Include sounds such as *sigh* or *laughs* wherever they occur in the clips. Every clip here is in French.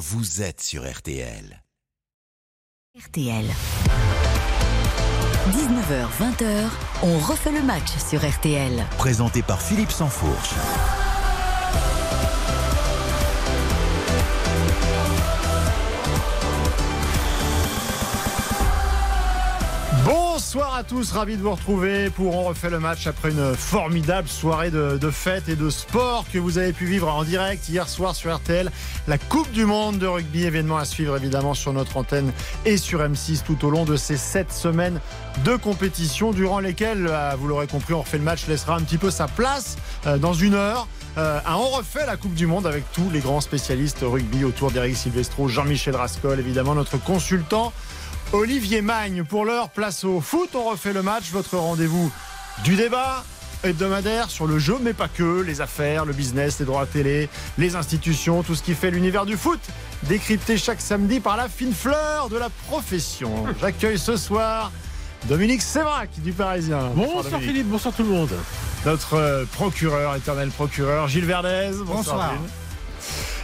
vous êtes sur RTL. RTL. 19h-20h, on refait le match sur RTL. Présenté par Philippe Sansfourche. Bonsoir à tous, ravi de vous retrouver pour On refait le match après une formidable soirée de, de fête et de sport que vous avez pu vivre en direct hier soir sur RTL. La Coupe du Monde de rugby, événement à suivre évidemment sur notre antenne et sur M6 tout au long de ces sept semaines de compétition durant lesquelles, euh, vous l'aurez compris, On refait le match laissera un petit peu sa place euh, dans une heure. Euh, On refait la Coupe du Monde avec tous les grands spécialistes rugby autour d'Eric Silvestro, Jean-Michel Rascol, évidemment notre consultant. Olivier Magne. Pour l'heure, place au foot. On refait le match. Votre rendez-vous du débat hebdomadaire sur le jeu, mais pas que. Les affaires, le business, les droits à télé, les institutions, tout ce qui fait l'univers du foot. Décrypté chaque samedi par la fine fleur de la profession. J'accueille ce soir Dominique Sévrac du Parisien. Bonsoir. Philippe, bonsoir tout le monde. Notre procureur, éternel procureur, Gilles Verdez. Bonsoir. Bonsoir.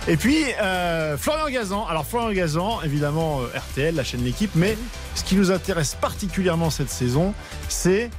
Et puis euh, Florian Gazan. Alors Florian Gazan, évidemment euh, RTL, la chaîne L'équipe, mais ce qui nous intéresse particulièrement cette saison, c'est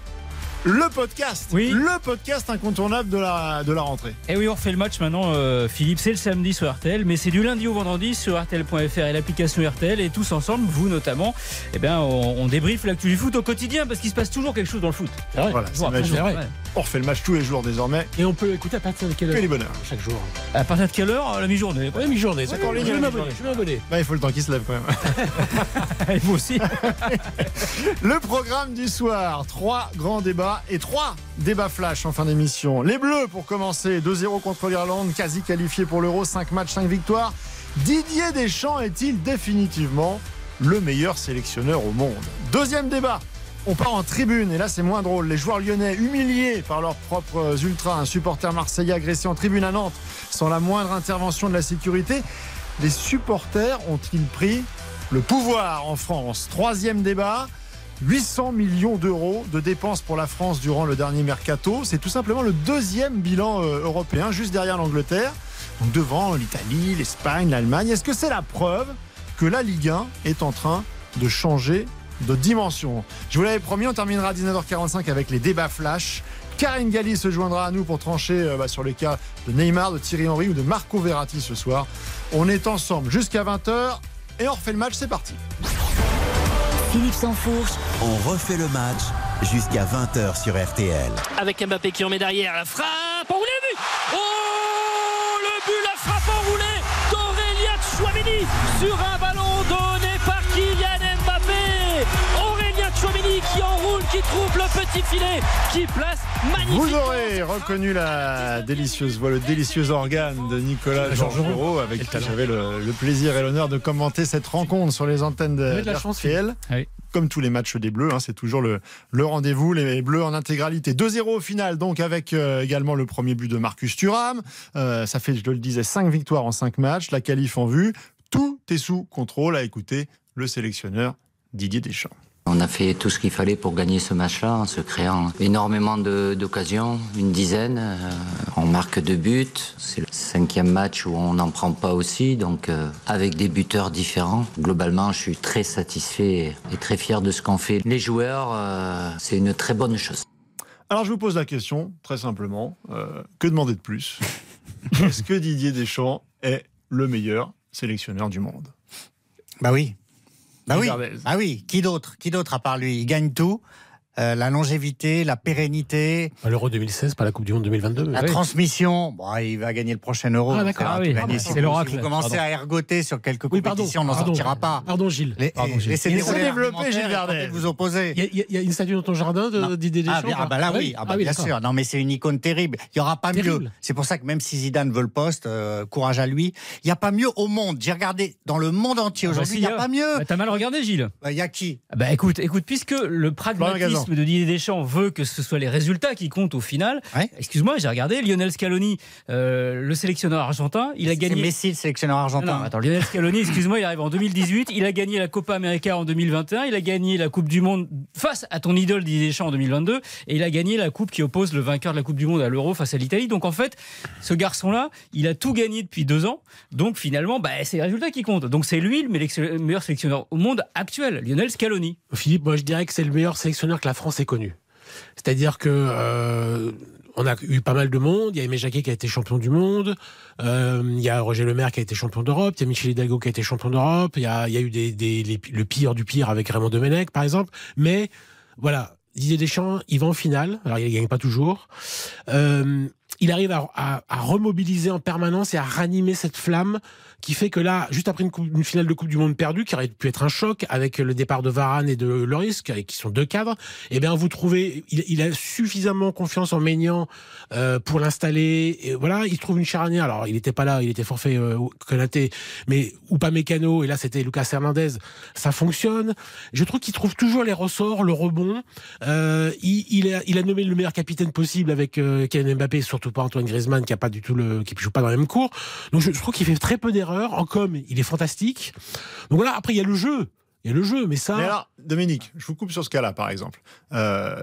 le podcast. Oui. Le podcast incontournable de la, de la rentrée. Et oui, on refait le match maintenant, euh, Philippe. C'est le samedi sur RTL, mais c'est du lundi au vendredi sur RTL.fr et l'application RTL. Et tous ensemble, vous notamment, eh ben, on, on débriefe l'actu du foot au quotidien parce qu'il se passe toujours quelque chose dans le foot. C'est vrai. Voilà, c'est vrai. On refait le match tous les jours désormais. Et on peut écouter à partir de quelle Que heure les bonheurs. Chaque jour. À partir de quelle heure À la mi-journée? Ouais, mi-journée. C'est d'accord. vais la m'abonner. Je vais m'abonner. Bah, il faut le temps qu'il se lève quand même. *laughs* Et vous aussi. *laughs* Le programme du soir, trois grands débats et trois débats flash en fin d'émission. Les Bleus pour commencer, 2-0 contre l'Irlande, quasi qualifié pour l'Euro, 5 matchs, 5 victoires. Didier Deschamps est-il définitivement le meilleur sélectionneur au monde? Deuxième débat. On part en tribune et là c'est moins drôle. Les joueurs lyonnais humiliés par leurs propres ultras, un supporter marseillais agressé en tribune à Nantes sans la moindre intervention de la sécurité. Les supporters ont-ils pris le pouvoir en France? Troisième débat. 800 millions d'euros de dépenses pour la France durant le dernier mercato. C'est tout simplement le deuxième bilan euh, européen, juste derrière l'Angleterre. Donc devant l'Italie, l'Espagne, l'Allemagne. Est-ce que c'est la preuve que la Ligue 1 est en train de changer de dimension Je vous l'avais promis, on terminera à 19h45 avec les débats flash. Karine Galli se joindra à nous pour trancher euh, bah, sur les cas de Neymar, de Thierry Henry ou de Marco Verratti ce soir. On est ensemble jusqu'à 20h et on refait le match, c'est parti. Philippe Sansfourche, On refait le match jusqu'à 20h sur RTL. avec Mbappé qui en met derrière. La frappe, enroulé, le but Oh Le but, la frappe enroulée d'Aurélien Chouameni sur un ballon qui trouve le petit filet, qui place magnifiquement. Vous aurez reconnu la délicieuse voix, le délicieux organe de Nicolas Georgerot, avec qui j'avais le, le plaisir et l'honneur de commenter cette rencontre sur les antennes de, de la chance. Oui. Comme tous les matchs des Bleus, hein, c'est toujours le, le rendez-vous, les Bleus en intégralité. 2-0 au final, donc avec euh, également le premier but de Marcus Thuram. Euh, ça fait, je le disais, 5 victoires en 5 matchs, la qualif en vue. Tout est sous contrôle à écouter le sélectionneur Didier Deschamps. On a fait tout ce qu'il fallait pour gagner ce match-là en se créant énormément d'occasions, une dizaine. Euh, on marque deux buts. C'est le cinquième match où on n'en prend pas aussi, donc euh, avec des buteurs différents. Globalement, je suis très satisfait et très fier de ce qu'ont fait les joueurs. Euh, C'est une très bonne chose. Alors je vous pose la question, très simplement, euh, que demander de plus? *laughs* Est-ce que Didier Deschamps est le meilleur sélectionneur du monde? Bah oui. Bah oui. Verdez. Ah oui. Qui d'autre? Qui d'autre à part lui? Il gagne tout. Euh, la longévité, la pérennité, l'Euro 2016, pas la Coupe du Monde 2022. la Oui. transmission. Bon, il va gagner le prochain Euro. Ah, d'accord. Ah tout oui, pardon, Si c'est l'oracle. Si vous commencez Pardon. à ergoter sur quelques Oui, pardon. compétitions, on n'en Pardon. sortira pas. Pardon, Gilles. Les- Pardon, Gilles. Laissez développer, Gilles et Verdez. tentez de vous opposer. Il y, a, il y a- une statue dans ton jardin de Non. Didier Deschamps Ah, ah bah là oui, ah bah Ah oui, bien d'accord. sûr. Non mais c'est une icône terrible. Il y aura pas Terrible. mieux. C'est pour ça que même si Zidane veut le poste, euh, courage à lui. Il y a pas mieux au monde. J'ai regardé dans le monde entier Ah bah aujourd'hui. Il y a hein. pas mieux. Bah, T'as mal regardé, Gilles Bah, Il y a qui? Ah Bah écoute, écoute, puisque le pragmatisme de Didier Deschamps veut que ce soit les résultats qui comptent au final. Ouais. Excuse-moi, j'ai regardé Lionel Scaloni, euh, le sélectionneur argentin, il a C'est gagné. Messi, le sélectionneur argentin. Non, attends, Lionel Scaloni, *laughs* excuse-moi, il arrive en 2018, il a gagné la Copa América en 2021, il a gagné la Coupe du Monde face à ton idole Didier Deschamps en 2022, et il a gagné la Coupe qui oppose le vainqueur de la Coupe du Monde à l'Euro face à l'Italie. Donc en fait, ce garçon-là, il a tout gagné depuis deux ans, donc finalement, bah, c'est les résultats qui comptent. Donc c'est lui le meilleur- meilleur sélectionneur au monde actuel, Lionel Scaloni. Philippe, moi je dirais que c'est le meilleur sélectionneur que la France ait connu. C'est-à-dire que euh, on a eu pas mal de monde. Il y a Aimé Jacquet qui a été champion du monde. Euh, il y a Roger Lemaire qui a été champion d'Europe. Il y a Michel Hidalgo qui a été champion d'Europe. Il y a, eu le pire du pire avec Raymond Domenech, par exemple. Mais voilà, Didier Deschamps, il va en finale. Alors il ne gagne pas toujours. Euh, il arrive à remobiliser en permanence et à ranimer cette flamme qui fait que là, juste après une, finale de Coupe du Monde perdue, qui aurait pu être un choc avec le départ de Varane et de Loris, qui sont deux cadres, eh bien vous trouvez, il, a suffisamment confiance en Maignan euh, pour l'installer. Et voilà, il trouve une charnière. Alors il n'était pas là, il était forfait euh, mais ou pas Mécano. Et là c'était Lucas Hernandez. Ça fonctionne. Je trouve qu'il trouve toujours les ressorts, le rebond. Euh, il, a, nommé le meilleur capitaine possible avec euh, Kylian Mbappé, surtout pas Antoine Griezmann qui a joue pas dans la même cour. Donc je trouve qu'il fait très peu d'erreurs. En com, il est fantastique. Donc voilà. Après il y a le jeu. Il y a le jeu, mais ça. Dominique, je vous coupe sur ce cas-là, par exemple. Euh,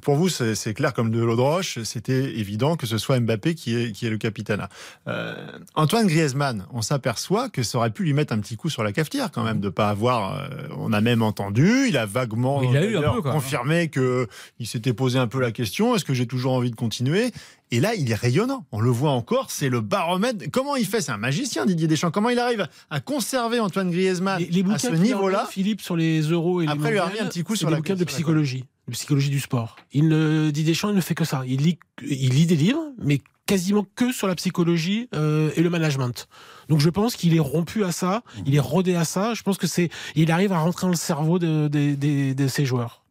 pour vous, c'est clair comme de l'eau de roche. C'était évident que ce soit Mbappé qui est, qui est le capitaine. Euh, Antoine Griezmann, on s'aperçoit que ça aurait pu lui mettre un petit coup sur la cafetière quand même, de pas avoir. euh, on a même entendu, il a vaguement Il a eu un d'ailleurs, peu, quand même. confirmé que il s'était posé un peu la question est-ce que j'ai toujours envie de continuer? Et là, il est rayonnant. On le voit encore, c'est le baromètre. Comment il fait? C'est un magicien, Didier Deschamps. Comment il arrive à conserver Antoine Griezmann les, les à ce niveau-là? Philippe, sur les euros et Après, les lui a remis un petit coup sur des la- bouquins de psychologie, de psychologie du sport. Il ne dit Deschamps, il ne fait que ça. Il lit, il lit des livres, mais quasiment que sur la psychologie euh, et le management. Donc je pense qu'il est rompu à ça, il est rodé à ça. Je pense que c'est, il arrive à rentrer dans le cerveau de, de, de- de ses joueurs.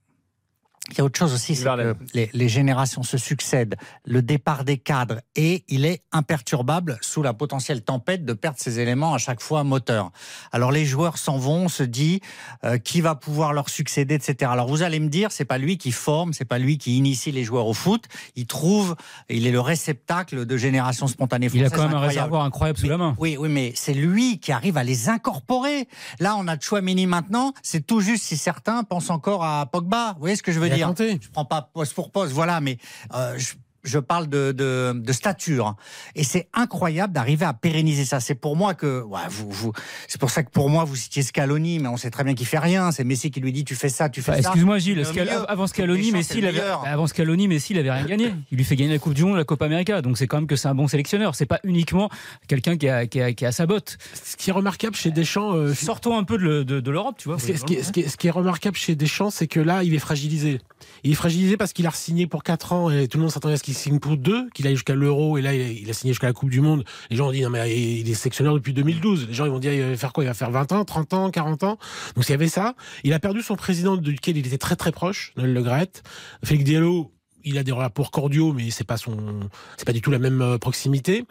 Il y a autre chose aussi, c'est que les, les générations se succèdent, le départ des cadres, et il est imperturbable sous la potentielle tempête de perdre ses éléments à chaque fois moteur. Alors les joueurs s'en vont, on se dit euh, qui va pouvoir leur succéder, etc. Alors vous allez me dire, c'est pas lui qui forme, c'est pas lui qui initie les joueurs au foot. Il trouve, il est le réceptacle de générations spontanées Il a quand même un réservoir incroyable sous la main. Oui, oui, mais c'est lui qui arrive à les incorporer. Là, on a Chouamini maintenant. C'est tout juste si certains pensent encore à Pogba. Vous voyez ce que je veux Il Je prends pas poste pour poste, voilà, mais euh, je, je parle de, de, de stature. Et c'est incroyable d'arriver à pérenniser ça. C'est pour moi que, ouais, vous, vous, c'est pour ça que pour moi vous citiez Scaloni, mais on sait très bien qu'il fait rien. C'est Messi qui lui dit tu fais ça, tu fais Enfin, ça. Excuse-moi Gilles, Scal- mieux. avant Scaloni, Messi, il avait, bah, avant Scaloni, Messi, il avait rien gagné. Il lui fait gagner la Coupe du Monde, la Copa América. Donc c'est quand même que c'est un bon sélectionneur. C'est pas uniquement quelqu'un qui a, qui, a, qui a sa botte. Ce qui est remarquable chez Deschamps, euh, Sortons un peu de, de- de l'Europe, tu vois. Ce qui, est- ce qui est- ce qui est- ce qui est remarquable chez Deschamps, c'est que là, il est fragilisé. Il est fragilisé parce qu'il a signé pour 4 ans et tout le monde s'attendait à ce qu'il signe pour 2, qu'il aille jusqu'à l'Euro et là, il a, signé jusqu'à la Coupe du Monde. Les gens ont dit, non, mais il est sélectionneur depuis 2012. Les gens, ils vont dire, il va faire quoi? Il va faire 20 ans, 30 ans, 40 ans? Donc, il y avait ça. Il a perdu son président duquel il était très très proche, Noël Le Graët. Félix Diallo, il a des rapports cordiaux, mais c'est pas son, c'est pas du tout la même euh, proximité.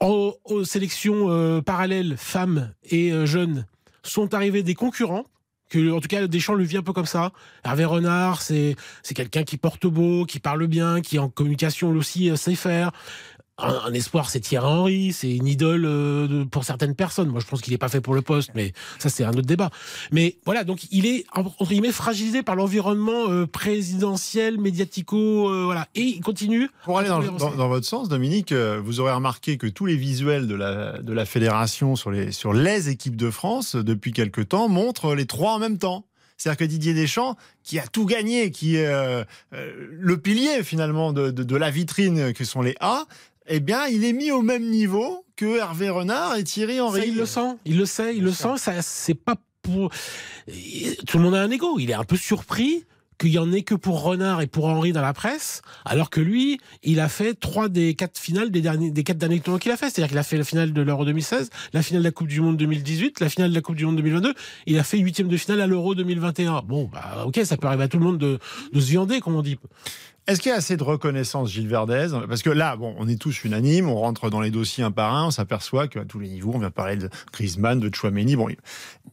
Aux sélections euh, parallèles, femmes et euh, jeunes, sont arrivés des concurrents en tout cas Deschamps le vit un peu comme ça. Hervé Renard, c'est c'est quelqu'un qui porte beau, qui parle bien, qui en communication aussi euh, sait faire. Un, un espoir, c'est Thierry Henry, c'est une idole euh, pour certaines personnes. Moi, je pense qu'il n'est pas fait pour le poste, mais ça, c'est un autre débat. Mais voilà, donc il est entre guillemets fragilisé par l'environnement euh, présidentiel, médiatico, euh, voilà, et il continue. Pour aller dans, à dans- dans votre sens, Dominique, euh, vous aurez remarqué que tous les visuels de la, de la fédération sur les, sur les équipes de France, depuis quelque temps, montrent les trois en même temps. C'est-à-dire que Didier Deschamps, qui a tout gagné, qui est euh, euh, le pilier finalement de, de- de la vitrine que sont les A, eh bien, il est mis au même niveau que Hervé Renard et Thierry Ça, Henry. il le sent, il le sait, il le sent. Ça, c'est pas pour. Tout le monde a un ego. Il est un peu surpris qu'il y en ait que pour Renard et pour Henri dans la presse, alors que lui, il a fait trois des quatre finales des derniers, des quatre derniers tournois qu'il a fait. C'est-à-dire qu'il a fait la finale de l'Euro 2016, la finale de la Coupe du Monde 2018, la finale de la Coupe du Monde 2022. Il a fait huitième de finale à l'Euro 2021. Bon, bah, ok, ça peut arriver à tout le monde de, de se viander, comme on dit. Est-ce qu'il y a assez de reconnaissance, Gilles Verdez? Parce que là, bon, on est tous unanimes, on rentre dans les dossiers un par un, on s'aperçoit qu'à tous les niveaux, on vient parler de Griezmann, de Chouameni. Bon,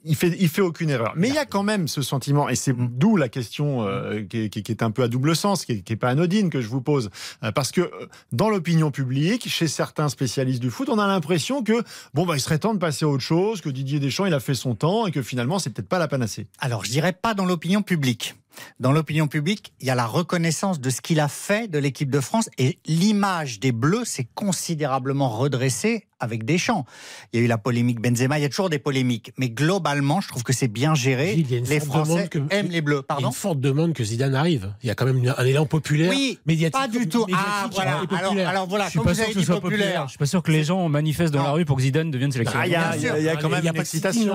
il fait, il fait aucune erreur. Mais il y a quand même ce sentiment, et c'est mm. d'où la question euh, qui, qui, est un peu à double sens, qui n'est pas anodine que je vous pose, euh, parce que euh, dans l'opinion publique, chez certains spécialistes du foot, on a l'impression que bon bah il serait temps de passer à autre chose, que Didier Deschamps il a fait son temps et que finalement c'est peut-être pas la panacée. Alors je dirais pas dans l'opinion publique dans l'opinion publique, il y a la reconnaissance de ce qu'il a fait de l'équipe de France et l'image des Bleus s'est considérablement redressée avec Deschamps. Il y a eu la polémique Benzema, il y a toujours des polémiques, mais globalement, je trouve que c'est bien géré. les Français aiment les Bleus. Pardon il y a une forte demande que Zidane arrive. Il y a quand même un élan populaire, oui, médiatique. Pas du tout. Ah, voilà. Alors, voilà, je suis pas sûr que ce soit populaire. Je suis pas sûr que les gens manifestent dans la rue pour que Zidane devienne sélectionneur. Ah, il y, a quand même une excitation.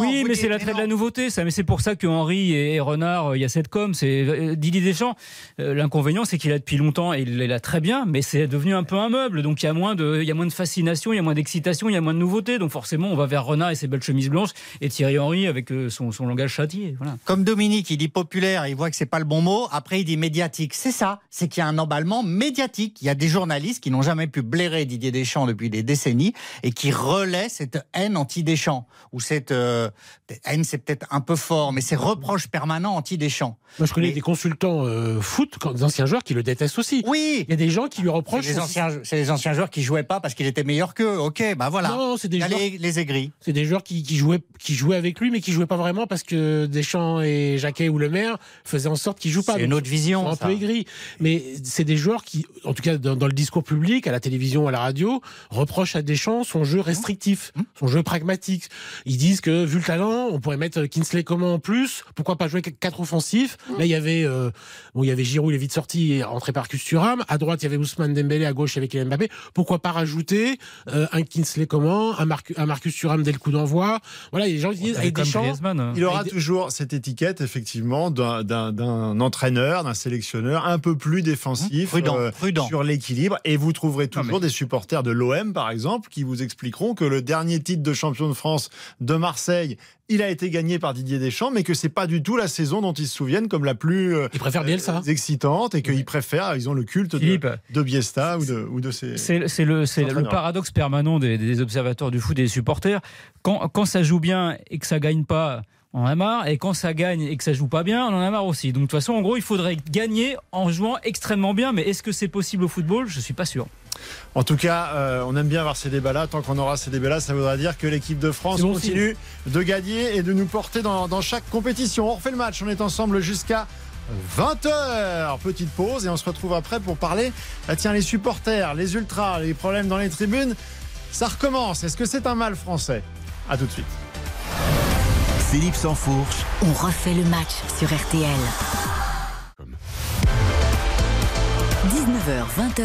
oui, mais c'est l'attrait de la nouveauté. Ça, mais c'est pour ça que Henri et Renard, il y a cette com. C'est euh, Didier Deschamps. Euh, l'inconvénient, c'est qu'il a depuis longtemps et il est là très bien, mais c'est devenu un peu un meuble. Donc il y a moins de, il y a moins de fascination, il y a moins d'excitation, il y a moins de nouveautés. Donc forcément, on va vers Renard et ses belles chemises blanches et Thierry Henry avec euh, son, langage châtié. Voilà. Comme Dominique, il dit populaire, il voit que c'est pas le bon mot. Après, il dit médiatique. C'est ça. C'est qu'il y a un emballement médiatique. Il y a des journalistes qui n'ont jamais pu blairer Didier Deschamps depuis des décennies et qui relaient cette haine anti-Deschamps. Ou cette haine, c'est peut-être un peu fort, mais c'est reproche permanent anti-Deschamps. Moi, je connais des consultants euh, foot, des anciens joueurs qui le détestent aussi. Oui. Il y a des gens qui lui reprochent. C'est les, anciens, les anciens joueurs qui jouaient pas parce qu'il était meilleur qu'eux. Ok, bah voilà. Non, c'est des joueurs. Les, les aigris. C'est des joueurs qui, qui, jouaient, qui jouaient avec lui, mais qui jouaient pas vraiment parce que Deschamps et Jacquet ou Le Maire faisaient en sorte qu'ils jouent pas. C'est une autre vision. un peu aigris. Mais c'est des joueurs qui, en tout cas dans, le discours public, à la télévision, à la radio, reprochent à Deschamps son jeu restrictif, mmh. son jeu pragmatique. Ils disent que vu le talent, on pourrait mettre Kinsley comment en plus. Pourquoi pas jouer quatre offensifs? Là, il y avait euh, bon, il y avait Giroud, il est vite sorti et rentré par Custuram. À droite, il y avait Ousmane Dembélé, à gauche, il y avait Kylian Mbappé. Pourquoi pas rajouter euh, un Kinsley comment, un, Marcus Thuram dès le coup d'envoi Voilà, les gens disent avec hein. Il aura toujours cette étiquette, effectivement, d'un entraîneur, d'un sélectionneur un peu plus défensif euh, sur l'équilibre. Et vous trouverez toujours des supporters de l'OM, par exemple, qui vous expliqueront que le dernier titre de champion de France de Marseille il a été gagné par Didier Deschamps, mais que c'est pas du tout la saison dont ils se souviennent comme la plus euh, euh, excitante et qu'ils préfèrent, ils ont le culte de, de, Biesta ou de, ou de ses. C'est le, le, paradoxe permanent des, observateurs du foot et des supporters. Quand, quand ça joue bien et que ça gagne pas, on en a marre. Et quand ça gagne et que ça joue pas bien, on en a marre aussi. Donc de toute façon, en gros, il faudrait gagner en jouant extrêmement bien. Mais est-ce que c'est possible au football? Je suis pas sûr. En tout cas, euh, on aime bien avoir ces débats-là. Tant qu'on aura ces débats-là, ça voudra dire que l'équipe de France continue de gagner et de nous porter dans, chaque compétition. On refait le match. On est ensemble jusqu'à 20h. Petite pause et on se retrouve après pour parler. Ah, tiens, les supporters, les ultras, les problèmes dans les tribunes. Ça recommence. Est-ce que c'est un mal français? A tout de suite. Philippe Sansfourche. On refait le match sur RTL. 19h, 20h,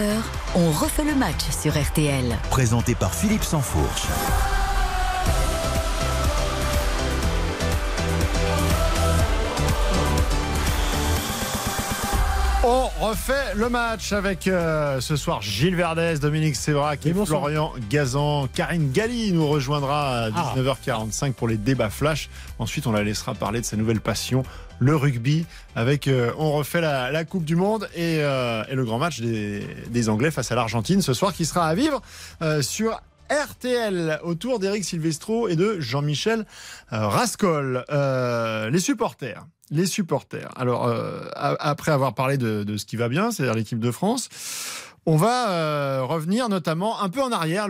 on refait le match sur RTL. Présenté par Philippe Sansfourche. On refait le match avec euh, ce soir Gilles Verdès, Dominique Sévrac et, Florian Gazan. Karine Galli nous rejoindra à 19h45 ah. pour les débats flash. Ensuite, on la laissera parler de sa nouvelle passion, le rugby, avec euh, on refait la, Coupe du Monde euh, et, le grand match des, Anglais face à l'Argentine ce soir qui sera à vivre sur RTL autour d'Éric Silvestro et de Jean-Michel Rascol. les supporters les supporters. Alors, euh, après avoir parlé de, ce qui va bien, c'est-à-dire l'équipe de France, on va euh, revenir notamment un peu en arrière.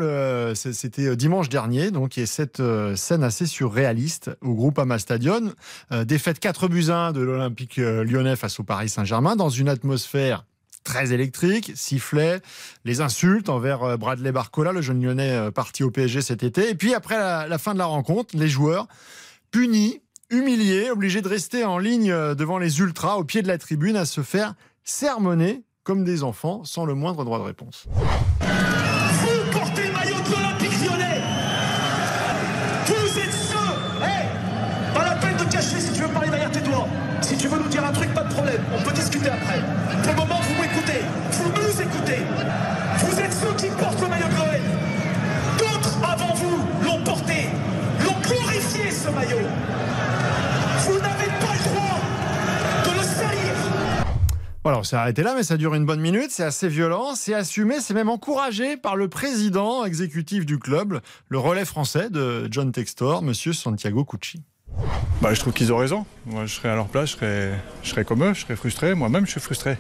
C'était euh, dimanche dernier, donc il y a cette scène assez surréaliste au groupe Ama Stadion. défaite 4 buts 1 de l'Olympique lyonnais face au Paris Saint-Germain dans une atmosphère très électrique, sifflet, les insultes envers Bradley Barcola, le jeune lyonnais parti au PSG cet été. Et puis après la fin de la rencontre, les joueurs punis humilié, obligé de rester en ligne devant les ultras au pied de la tribune à se faire sermonner comme des enfants sans le moindre droit de réponse. Vous portez le maillot de l'Olympique lyonnais Vous êtes ceux hey Pas la peine de cacher si tu veux parler derrière tes doigts. Si tu veux nous dire un truc, pas de problème, on peut discuter après. Pour le moment, vous m'écoutez, vous nous écoutez. Vous êtes ceux qui portent le maillot de l'OL. D'autres avant vous l'ont porté, l'ont glorifié ce maillot. Voilà, on s'est arrêté là, mais ça dure une bonne minute. C'est assez violent, c'est assumé, c'est même encouragé par le président exécutif du club, le relais français de John Textor, monsieur Santiago Cucci. bah, Je trouve qu'ils ont raison. Moi, je serais à leur place, je serais, je serais comme eux, je serais frustré. Moi-même, je suis frustré.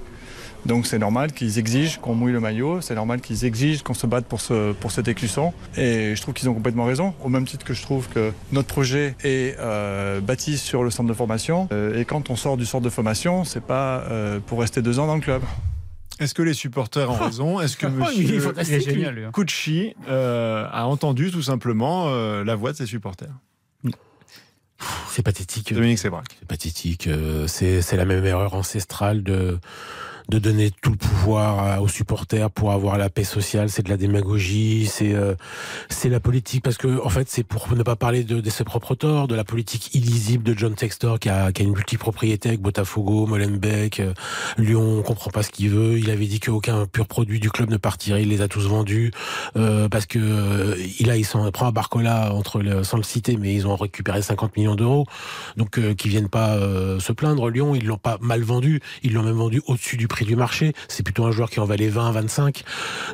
Donc c'est normal qu'ils exigent qu'on mouille le maillot, c'est normal qu'ils exigent qu'on se batte pour, ce, pour cet écusson. Et je trouve qu'ils ont complètement raison, au même titre que je trouve que notre projet est euh, bâti sur le centre de formation. Euh, et quand on sort du centre de formation, c'est pas euh, pour rester deux ans dans le club. Est-ce que les supporters ont raison? Est-ce que *laughs* Oh, M. Cucci euh, a entendu tout simplement euh, la voix de ses supporters? C'est pathétique. Dominique Sébrac. C'est pathétique. C'est c'est la même erreur ancestrale de de donner tout le pouvoir aux supporters pour avoir la paix sociale. C'est de la démagogie. C'est euh, c'est la politique parce que en fait c'est pour ne pas parler de, de ses propres torts, de la politique illisible de John Textor qui a, qui a une multipropriété avec Botafogo, Molenbeek, euh, Lyon. On comprend pas ce qu'il veut. Il avait dit qu'aucun pur produit du club ne partirait. Il les a tous vendus euh, parce que euh, il a il s'en prend à Barcola entre le, sans le citer, mais ils ont récupéré 50 millions d'euros. Donc euh, qu'ils viennent pas euh, se plaindre. Lyon, ils l'ont pas mal vendu, ils l'ont même vendu au-dessus du prix du marché. C'est plutôt un joueur qui en valait 20, 25.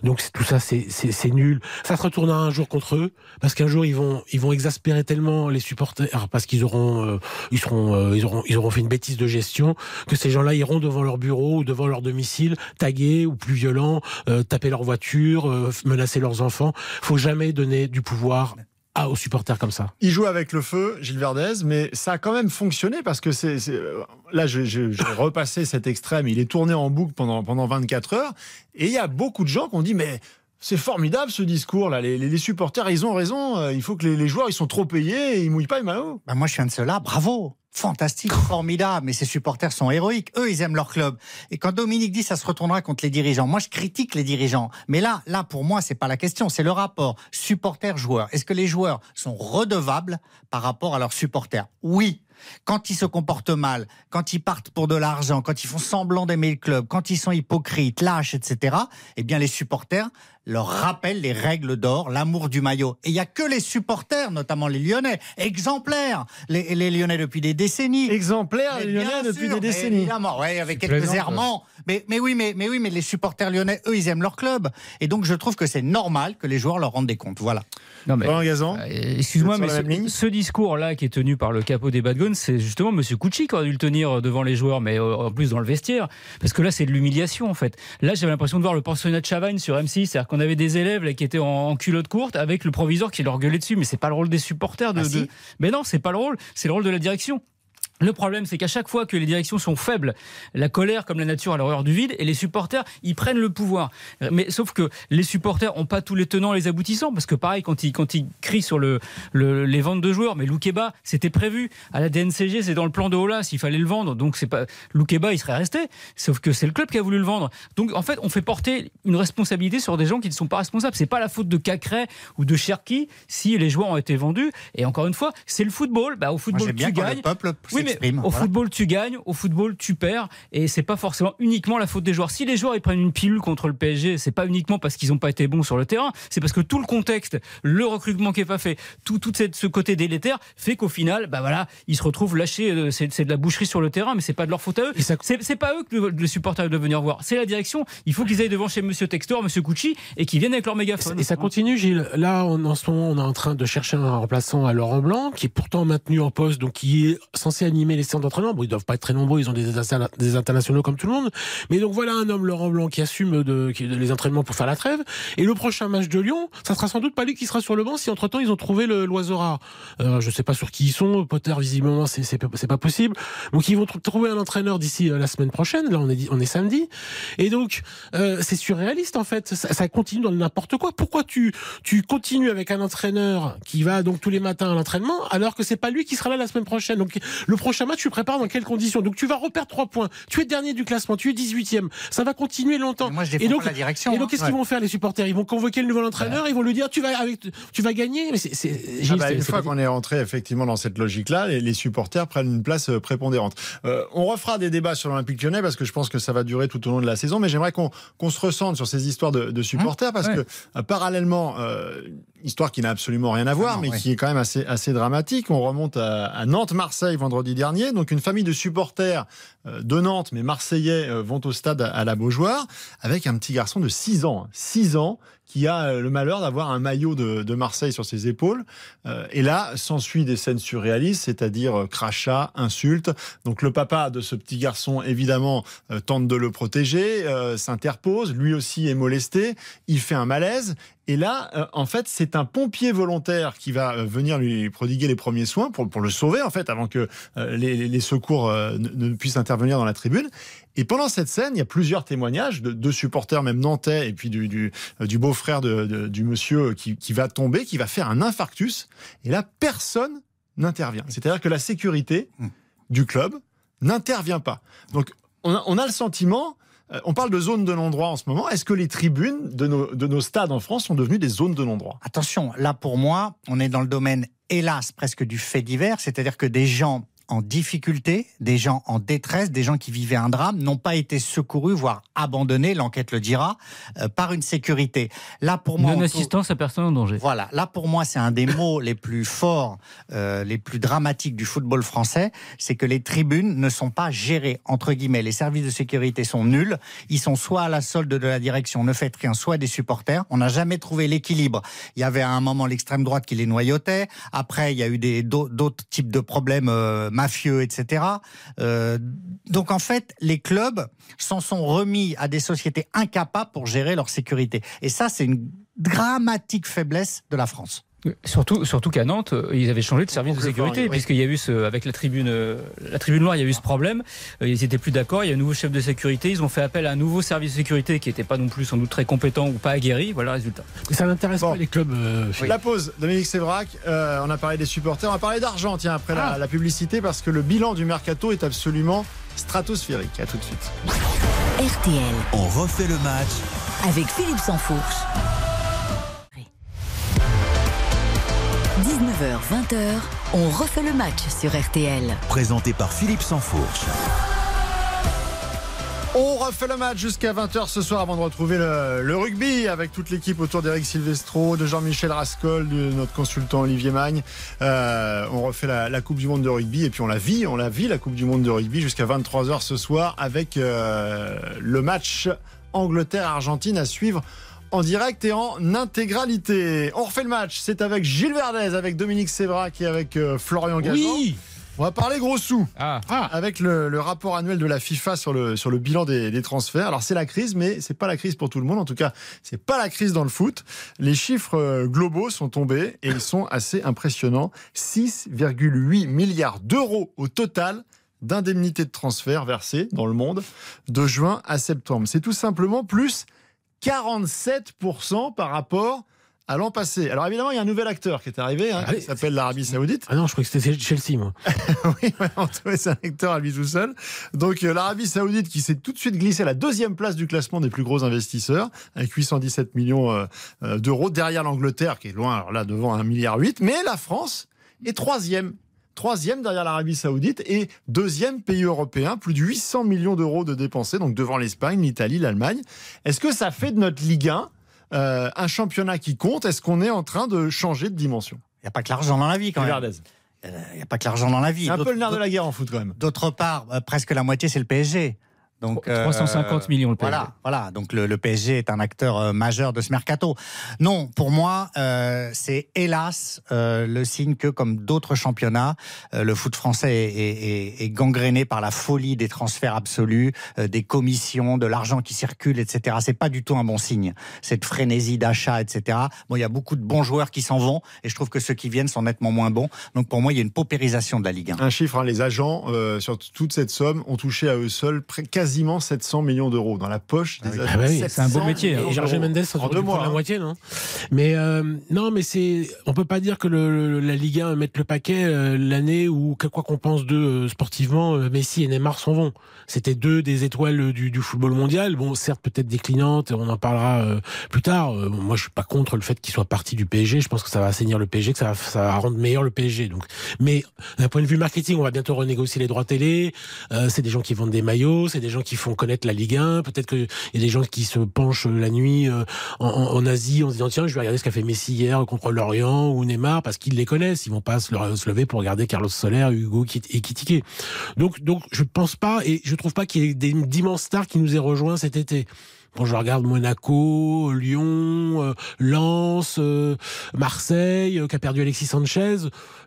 Donc tout ça, c'est nul. Ça se retournera un jour contre eux parce qu'un jour ils vont ils vont exaspérer tellement les supporters parce qu'ils auront euh, ils seront euh, ils auront ils auront fait une bêtise de gestion que ces gens-là iront devant leur bureau ou devant leur domicile taguer ou plus violent euh, taper leur voiture euh, menacer leurs enfants. Faut jamais donner du pouvoir à, aux supporters comme ça. Il joue avec le feu, Gilles Verdez, mais ça a quand même fonctionné parce que c'est. euh, Là, je- je- j'ai *laughs* repassé cet extrême. Il est tourné en boucle pendant, pendant 24 heures. Et il y a beaucoup de gens qui ont dit Mais c'est formidable ce discours-là. Les, les- les supporters, ils ont raison. Euh, Il faut que les, les joueurs, ils sont trop payés et ils mouillent pas les maillots. Bah, moi, je suis un de ceux-là. Bravo. Fantastique, formidable. Mais ces supporters sont héroïques. Eux, ils aiment leur club. Et quand Dominique dit ça se retournera contre les dirigeants, moi, je critique les dirigeants. Mais là, là, pour moi, c'est pas la question. C'est le rapport supporter-joueur. Est-ce que les joueurs sont redevables par rapport à leurs supporters? Oui. Quand ils se comportent mal, quand ils partent pour de l'argent, quand ils font semblant d'aimer le club, quand ils sont hypocrites, lâches, etc., eh bien, les supporters leur rappellent les règles d'or, l'amour du maillot. Et il n'y a que les supporters, notamment les Lyonnais, exemplaires, les, les Lyonnais depuis des décennies. Exemplaires, les Lyonnais depuis sûr, des décennies. Évidemment, ouais, avec quelques errements. Mais, mais oui, mais, mais oui, mais les supporters lyonnais, eux, ils aiment leur club. Et donc, je trouve que c'est normal que les joueurs leur rendent des comptes. Voilà. Non, mais- Euh, Excuse-moi, mais ce, ce discours-là qui est tenu par le capot des Bad C'est justement M. Cucci qui aurait dû le tenir devant les joueurs, mais euh, en plus dans le vestiaire. Parce que là, c'est de l'humiliation, en fait. Là, j'avais l'impression de voir le pensionnat de Chavagne sur M6. C'est-à-dire qu'on avait des élèves là, qui étaient en, en culotte courte avec le proviseur qui leur gueulait dessus. Mais c'est pas le rôle des supporters de. Ah, si de- Mais non, c'est pas le rôle. C'est le rôle de la direction. Le problème, c'est qu'à chaque fois que les directions sont faibles, la colère, comme la nature, a l'horreur du vide, et les supporters, ils prennent le pouvoir. Mais sauf que les supporters ont pas tous les tenants et les aboutissants, parce que pareil, quand ils, quand ils crient sur le, le- les ventes de joueurs, mais Loukeba, c'était prévu. À la DNCG, c'est dans le plan de Olas, il fallait le vendre. Donc c'est pas Loukeba, il serait resté. Sauf que c'est le club qui a voulu le vendre. Donc en fait, on fait porter une responsabilité sur des gens qui ne sont pas responsables. C'est pas la faute de Cacré ou de Cherki si les joueurs ont été vendus. Et encore une fois, c'est le football. Bah, au Moi, football, bien tu quand gagnes. le peuple Oui, s'exprime. au Voilà. football, tu gagnes, au football, tu perds, et c'est pas forcément uniquement la faute des joueurs. Si les joueurs ils prennent une pilule contre le PSG, c'est pas uniquement parce qu'ils n'ont pas été bons sur le terrain, c'est parce que tout le contexte, le recrutement qui est pas fait, tout, tout cette- ce côté délétère fait qu'au final, bah voilà, ils se retrouvent lâchés. euh, C'est c'est de la boucherie sur le terrain, mais c'est pas de leur faute à eux. C'est c'est pas eux que le- les supporters doivent venir voir, c'est la direction. Il faut qu'ils aillent devant chez Monsieur Textor, Monsieur Cucci, et qu'ils viennent avec leur mégaphone. Et ça continue, Gilles. Là, on, en ce moment, on est en train de chercher un remplaçant à Laurent Blanc, qui est pourtant maintenu en poste, donc qui est censé animer les séances d'entraînement. Bon, ils doivent pas être très nombreux, ils ont des, interna- des internationaux comme tout le monde. Mais donc voilà un homme, Laurent Blanc, qui assume de, qui- de les entraînements pour faire la trêve. Et le prochain match de Lyon, ça sera sans doute pas lui qui sera sur le banc si entre-temps ils ont trouvé l'oiseau rare. Euh, je sais pas sur qui ils sont. Potter, visiblement, c'est pas- possible. Donc ils vont tr- trouver un entraîneur d'ici euh, la semaine prochaine. Là, on est, on est samedi. Et donc, euh, c'est surréaliste en fait. Ça, ça continue dans n'importe quoi. Pourquoi tu tu continues avec un entraîneur qui va donc tous les matins à l'entraînement alors que c'est pas lui qui sera là la semaine prochaine? Donc le prochain match, tu prépares dans quelles conditions Donc tu vas reperdre trois points. Tu es dernier du classement. Tu es 18e. Ça va continuer longtemps. Mais moi, je et donc la direction. et donc hein. qu'est-ce qu'ils vont faire les supporters? Ils vont convoquer le nouvel entraîneur. Ils vont lui dire tu vas avec tu vas gagner. Mais c'est Ah bah, une fois qu'on est rentré effectivement dans cette logique-là, les, les supporters prennent une place euh, prépondérante. Euh, on refera des débats sur l'Olympique lyonnais parce que je pense que ça va durer tout au long de la saison, mais j'aimerais qu'on se ressente sur ces histoires de, de supporters parce ouais. que euh, parallèlement, euh, histoire qui n'a absolument rien à voir, non, mais qui est quand même assez, assez dramatique. On remonte à, à Nantes-Marseille vendredi Donc une famille de supporters euh, de Nantes, mais marseillais, euh, vont au stade à la Beaujoire avec un petit garçon de 6 ans. 6 ans qui a euh, le malheur d'avoir un maillot de, Marseille sur ses épaules. Euh, et là, s'ensuit des scènes surréalistes, c'est-à-dire euh, crachats, insultes. Donc le papa de ce petit garçon, évidemment, tente de le protéger, s'interpose, lui aussi est molesté, il fait un malaise. Et là, en fait, c'est un pompier volontaire qui va venir lui prodiguer les premiers soins pour, pour le sauver, en fait, avant que les, secours ne, ne, puissent intervenir dans la tribune. Et pendant cette scène, il y a plusieurs témoignages de, de supporters, même nantais, et puis du, du, du beau-frère de, du monsieur qui, qui va tomber, qui va faire un infarctus. Et là, personne n'intervient. C'est-à-dire que la sécurité hmm. du club n'intervient pas. Donc, on a, on a le sentiment euh, on parle de zones de non-droit en ce moment. Est-ce que les tribunes de nos, de nos stades en France sont devenues des zones de non-droit? Attention, là pour moi, on est dans le domaine, hélas, presque du fait divers, c'est-à-dire que des gens en difficulté, des gens en détresse, des gens qui vivaient un drame, n'ont pas été secourus, voire abandonnés, l'enquête le dira, euh, par une sécurité. Là, pour moi, non-assistance à personne en danger. Voilà, là pour moi, c'est un des mots les plus forts, euh, les plus dramatiques du football français, c'est que les tribunes ne sont pas gérées entre guillemets. Les services de sécurité sont nuls. Ils sont soit à la solde de la direction, ne faites rien, soit des supporters. On n'a jamais trouvé l'équilibre. Il y avait à un moment l'extrême droite qui les noyautait. Après, il y a eu des d'autres types de problèmes. Euh, mafieux, etc. Euh, donc en fait, les clubs s'en sont remis à des sociétés incapables pour gérer leur sécurité. Et ça, c'est une dramatique faiblesse de la France. Surtout, surtout qu'à Nantes, euh, ils avaient changé de service de sécurité, puisqu'il y a eu ce, avec la tribune, euh, la tribune noire, il y a eu ce problème. Euh, ils n'étaient plus d'accord. Il y a un nouveau chef de sécurité. Ils ont fait appel à un nouveau service de sécurité qui n'était pas non plus sans doute très compétent ou pas aguerri. Voilà le résultat. ça n'intéresse pas les clubs. La pause, Dominique Sévrac. on a parlé des supporters. On va parler d'argent, tiens, après la, ah. la, publicité, parce que le bilan du mercato est absolument stratosphérique. À tout de suite. RTL. On refait le match avec Philippe Sansfourche. 19h-20h, on refait le match sur RTL. Présenté par Philippe Sansfourche. On refait le match jusqu'à 20h ce soir avant de retrouver le, rugby avec toute l'équipe autour d'Eric Silvestro, de Jean-Michel Rascol, de notre consultant Olivier Magne. Euh, on refait la, Coupe du Monde de rugby et puis on la vit, on la vit la Coupe du Monde de rugby jusqu'à 23h ce soir avec euh, le match Angleterre-Argentine à suivre en direct et en intégralité. On refait le match, c'est avec Gilles Verdez, avec Dominique Sévrac et avec euh, Florian Gazan. Oui on va parler gros sous ah. Ah. avec le, rapport annuel de la FIFA sur le, sur le bilan des, transferts. Alors c'est la crise, mais c'est pas la crise pour tout le monde. En tout cas, c'est pas la crise dans le foot. Les chiffres euh, globaux sont tombés et ils sont assez impressionnants. 6,8 milliards d'euros au total d'indemnités de transfert versées dans le monde de juin à septembre. C'est tout simplement plus 47% par rapport à l'an passé. Alors évidemment, il y a un nouvel acteur qui est arrivé, hein, qui s'appelle l'Arabie Saoudite. Ah non, je crois que c'était Chelsea, moi. *laughs* oui, c'est un acteur à lui tout seul. Donc euh, l'Arabie Saoudite qui s'est tout de suite glissé à la deuxième place du classement des plus gros investisseurs, avec 817 millions euh, euh, d'euros, derrière l'Angleterre qui est loin, alors là devant 1,8 milliard. Mais la France est troisième troisième derrière l'Arabie Saoudite et deuxième pays européen, plus de 800 millions d'euros de dépensés, donc devant l'Espagne, l'Italie, l'Allemagne. Est-ce que ça fait de notre Ligue 1 euh, un championnat qui compte? Est-ce qu'on est en train de changer de dimension? Il n'y a pas que l'argent dans la vie quand même. Il n'y a pas que l'argent dans la vie. C'est un peu le nerf de la guerre en foot quand même. D'autre part, euh, presque la moitié c'est le PSG. Donc 350 euh, millions le PSG. Voilà, voilà. Donc le, PSG est un acteur euh, majeur de ce mercato. Non, pour moi, euh, c'est hélas le signe que, comme d'autres championnats, le foot français est, est, gangréné par la folie des transferts absolus, des commissions, de l'argent qui circule, etc. C'est pas du tout un bon signe. Cette frénésie d'achat, etc. Bon, il y a beaucoup de bons joueurs qui s'en vont, et je trouve que ceux qui viennent sont nettement moins bons. Donc pour moi, il y a une paupérisation de la Ligue 1. Un chiffre, hein, les agents sur toute cette somme ont touché à eux seuls près quasiment 700 millions d'euros dans la poche des ah oui, c'est un beau métier. Hein. Et Georges Mendes, en deux mois, la hein. moitié, non? Mais euh, non, mais c'est, on peut pas dire que le, la Ligue 1 mette le paquet euh, l'année où quoi qu'on pense de euh, sportivement, Messi et Neymar s'en vont. C'était deux des étoiles du, du, football mondial. Bon, certes peut-être déclinantes, on en parlera plus tard. moi, je suis pas contre le fait qu'il soit parti du PSG. Je pense que ça va assainir le PSG, que ça va, ça va rendre meilleur le PSG. Donc, mais d'un point de vue marketing, on va bientôt renégocier les droits télé. c'est des gens qui vendent des maillots, c'est des gens qui font connaître la Ligue 1. Peut-être qu'il y a des gens qui se penchent la nuit euh, en, Asie en se disant tiens, je vais regarder ce qu'a fait Messi hier contre Lorient ou Neymar parce qu'ils les connaissent. Ils vont pas se, lever pour regarder Carlos Soler, Hugo et Kitike. Donc, donc, je pense pas et je trouve pas qu'il y ait d'immenses stars qui nous aient rejoints cet été. Quand je regarde Monaco, Lyon, euh, Lens, euh, Marseille, qui a perdu Alexis Sanchez,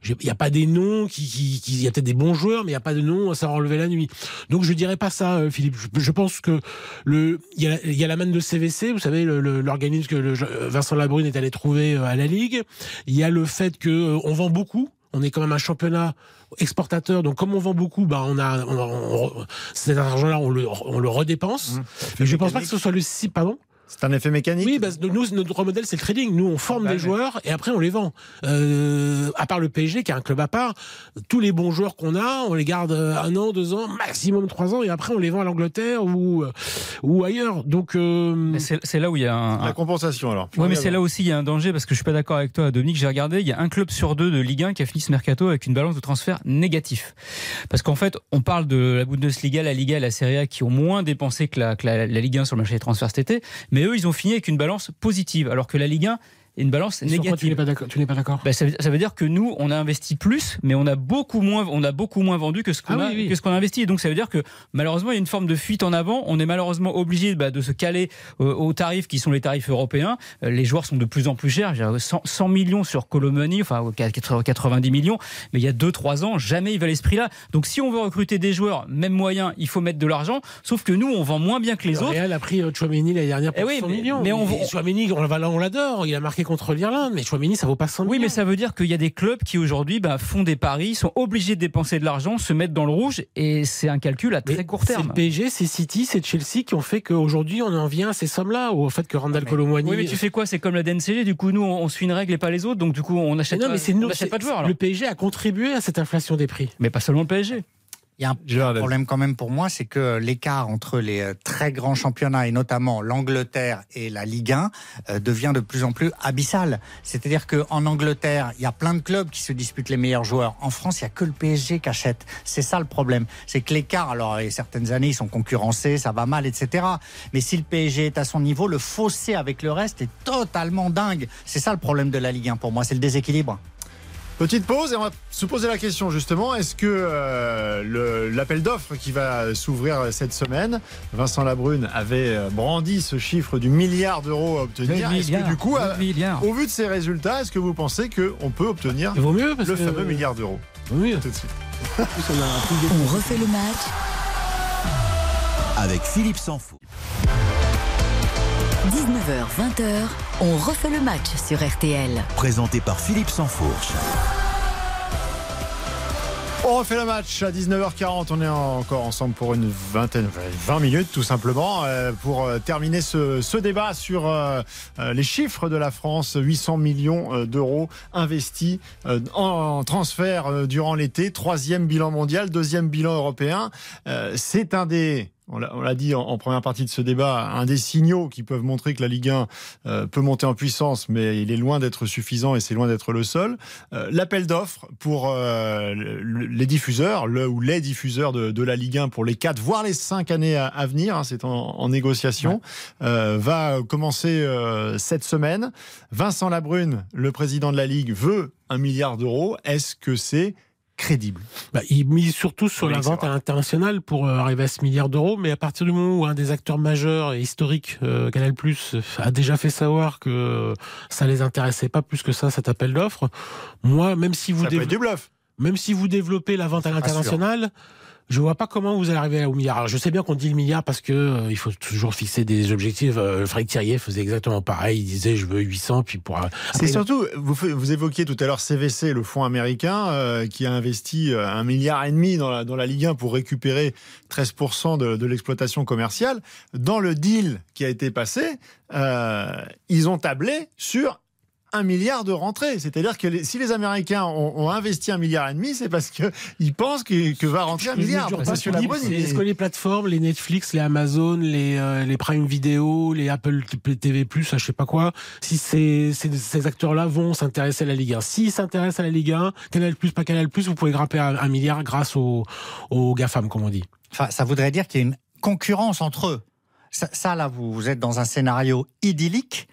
il n'y a pas des noms qui, qui, qui y a peut-être des bons joueurs, mais il n'y a pas de noms à savoir enlever la nuit. Donc je dirais pas ça, Philippe. Je, je pense que le, il y a, y a la manne de CVC, vous savez, l'organisme que le, Vincent Labrune est allé trouver à la Ligue. Il y a le fait que on vend beaucoup. On est quand même un championnat exportateur. Donc, comme on vend beaucoup, bah, on a, cet argent-là, on le, on le redépense. Mmh. Mais je ne pense pas que ce soit le si, pardon? C'est un effet mécanique Oui, bah, nous, notre modèle, c'est le trading. Nous, on forme bah, des joueurs et après, on les vend. Euh, à part le PSG, qui est un club à part, tous les bons joueurs qu'on a, on les garde un an, deux ans, maximum trois ans, et après, on les vend à l'Angleterre ou, euh, ou ailleurs. Donc, euh... c'est là où il y a un, la compensation alors. Oui, mais c'est là aussi il y a un danger parce que je suis pas d'accord avec toi, Dominique. J'ai regardé, il y a un club sur deux de Ligue 1 qui a fini ce mercato avec une balance de transfert négatif. Parce qu'en fait, on parle de la Bundesliga, la Liga et la Serie A qui ont moins dépensé que la, que la, la Ligue 1 sur le marché des transferts cet été, mais eux, ils ont fini avec une balance positive, alors que la Ligue 1 une balance négative. tu n'es pas d'accord ben, ça, veut dire que nous, on a investi plus, mais on a beaucoup moins, on a beaucoup moins vendu que ce qu'on ah a, que ce qu'on a investi. donc ça veut dire que malheureusement, il y a une forme de fuite en avant. On est malheureusement obligé bah, de se caler euh, aux tarifs qui sont les tarifs européens. Euh, les joueurs sont de plus en plus chers. 100, 100 millions sur Colomani, enfin 90 millions, mais il y a 2-3 ans, jamais il valait ce prix-là. Donc si on veut recruter des joueurs, même moyens, il faut mettre de l'argent. Sauf que nous, on vend moins bien que les autres. Real a pris euh, Chouameni l'année dernière pour 100 eh millions. Mais on, Chouameni, on l'adore. Il a marqué contre l'Irlande, mais Chouamini, ça vaut pas 100 Oui, mais ça veut dire qu'il y a des clubs qui aujourd'hui bah, font des paris, sont obligés de dépenser de l'argent, se mettre dans le rouge, et c'est un calcul à très court terme. C'est le PSG, c'est City, c'est Chelsea qui ont fait qu'aujourd'hui on en vient à ces sommes-là, au fait que Randall Colomwani. Oui, mais tu fais quoi? C'est comme la DNCG, du coup nous on suit une règle et pas les autres, donc du coup on achète, non, mais c'est nous, pas de joueurs. Le PSG a contribué à cette inflation des prix. Mais pas seulement le PSG. Il y a un problème quand même pour moi, c'est que l'écart entre les euh, très grands championnats et notamment l'Angleterre et la Ligue 1 euh, devient de plus en plus abyssal. C'est-à-dire qu'en Angleterre, il y a plein de clubs qui se disputent les meilleurs joueurs. En France, il n'y a que le PSG qui achète. C'est ça le problème. C'est que l'écart, alors certaines années, ils sont concurrencés, ça va mal, etc. Mais si le PSG est à son niveau, le fossé avec le reste est totalement dingue. C'est ça le problème de la Ligue 1 pour moi, c'est le déséquilibre. Petite pause et on va se poser la question justement, est-ce que euh, l'appel d'offres qui va s'ouvrir cette semaine, Vincent Labrune avait euh, brandi ce chiffre du milliard d'euros à obtenir. Est-ce que du coup, au vu de ces résultats, est-ce que vous pensez qu'on peut obtenir mieux le fameux milliard d'euros Oui, tout de suite. on refait le match avec Philippe Sansfou. 19h, 20h, on refait le match sur RTL. Présenté par Philippe Sansfourche. On refait le match à 19h40. On est encore ensemble pour une vingtaine, 20 minutes tout simplement, euh, pour euh, terminer ce, débat sur euh, les chiffres de la France. 800 millions d'euros investis en transfert durant l'été. Troisième bilan mondial, deuxième bilan européen. C'est un des on l'a dit en, première partie de ce débat, un des signaux qui peuvent montrer que la Ligue 1 euh, peut monter en puissance, mais il est loin d'être suffisant et c'est loin d'être le seul. Euh, l'appel d'offres pour euh, les diffuseurs, le ou les diffuseurs de, la Ligue 1 pour les 4, voire les 5 années à, venir, hein, c'est en, négociation, va commencer cette semaine. Vincent Labrune, le président de la Ligue, veut un milliard d'euros. Est-ce que c'est crédible. Bah, il mise surtout sur la vente à l'international pour euh, arriver à ce milliard d'euros, mais à partir du moment où un des acteurs majeurs et historiques, euh, Canal+, a déjà fait savoir que ça les intéressait pas plus que ça, cet appel d'offres, moi, même si vous... Ça du bluff. même si vous développez la vente à l'international, je vois pas comment vous allez arriver au milliard. je sais bien qu'on dit le milliard parce que euh, il faut toujours fixer des objectifs. Euh, Frédéric Thierry faisait exactement pareil. Il disait je veux 800 puis pour. C'est surtout vous, vous évoquiez tout à l'heure CVC, le fonds américain euh, qui a investi un milliard et demi dans la, dans la Ligue 1 pour récupérer 13% de, de l'exploitation commerciale. Dans le deal qui a été passé, ils ont tablé sur un milliard de rentrées. C'est-à-dire que si les Américains ont, investi un milliard et demi, c'est parce qu'ils pensent que, va rentrer un milliard. Est-ce que les plateformes, les Netflix, les Amazon, les, euh, les Prime Video, les Apple TV+, je sais pas quoi, si ces, ces, acteurs-là vont s'intéresser à la Ligue 1. S'ils s'intéressent à la Ligue 1, Canal+, pas Canal+, vous pouvez grimper à un milliard grâce aux, aux GAFAM, comme on dit. Enfin, ça voudrait dire qu'il y a une concurrence entre eux. Ça, là, vous, vous êtes dans un scénario idyllique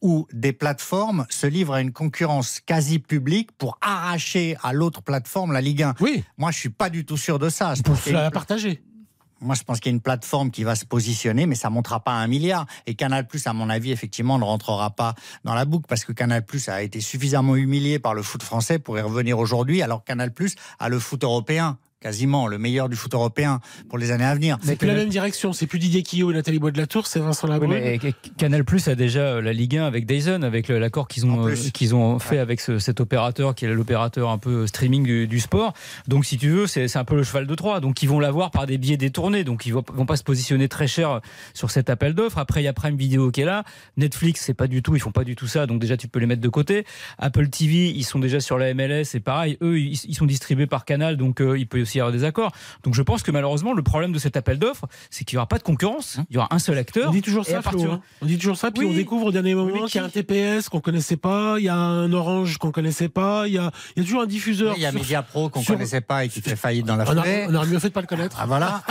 où des plateformes se livrent à une concurrence quasi publique pour arracher à l'autre plateforme la Ligue 1. Oui. Moi, je suis pas du tout sûr de ça. pour la partager. moi, je pense qu'il y a une plateforme qui va se positionner, mais ça ne montera pas à un milliard. Et Canal+, à mon avis, effectivement, ne rentrera pas dans la boucle parce que Canal+ a été suffisamment humilié par le foot français pour y revenir aujourd'hui, alors Canal+ a le foot européen quasiment le meilleur du foot européen pour les années à venir. C'est plus la même direction, c'est plus Didier Quillot et Nathalie Bois de la Tour, c'est Vincent Labrune. Oui, Canal Plus a déjà euh, la Ligue 1 avec Dyson, avec l'accord qu'ils ont, euh, qu'ils ont fait avec ce, cet opérateur qui est l'opérateur un peu streaming du, du, sport. Donc si tu veux, c'est un peu le cheval de Troie. Donc ils vont l'avoir par des billets détournés. Donc ils vont, vont pas se positionner très cher sur cet appel d'offres. Après il y a Prime Video qui est là. Netflix c'est pas du tout, ils font pas du tout ça. Donc déjà tu peux les mettre de côté. Apple TV ils sont déjà sur la MLS et pareil, eux ils, ils sont distribués par Canal, donc euh, il peut aussi y avoir des accords. Donc je pense que malheureusement, le problème de cet appel d'offres, c'est qu'il n'y aura pas de concurrence. Il y aura un seul acteur. On dit toujours ça, Flo, hein. On dit toujours ça, puis oui. on découvre au dernier moment qu'il y a un TPS qu'on connaissait pas, il y a un Orange qu'on connaissait pas, il y a, il y a toujours un diffuseur. Il y a Mediapro qu'on sur... connaissait pas et qui fait faillite dans la foulée. On aurait mieux fait de pas le connaître. Ah voilà.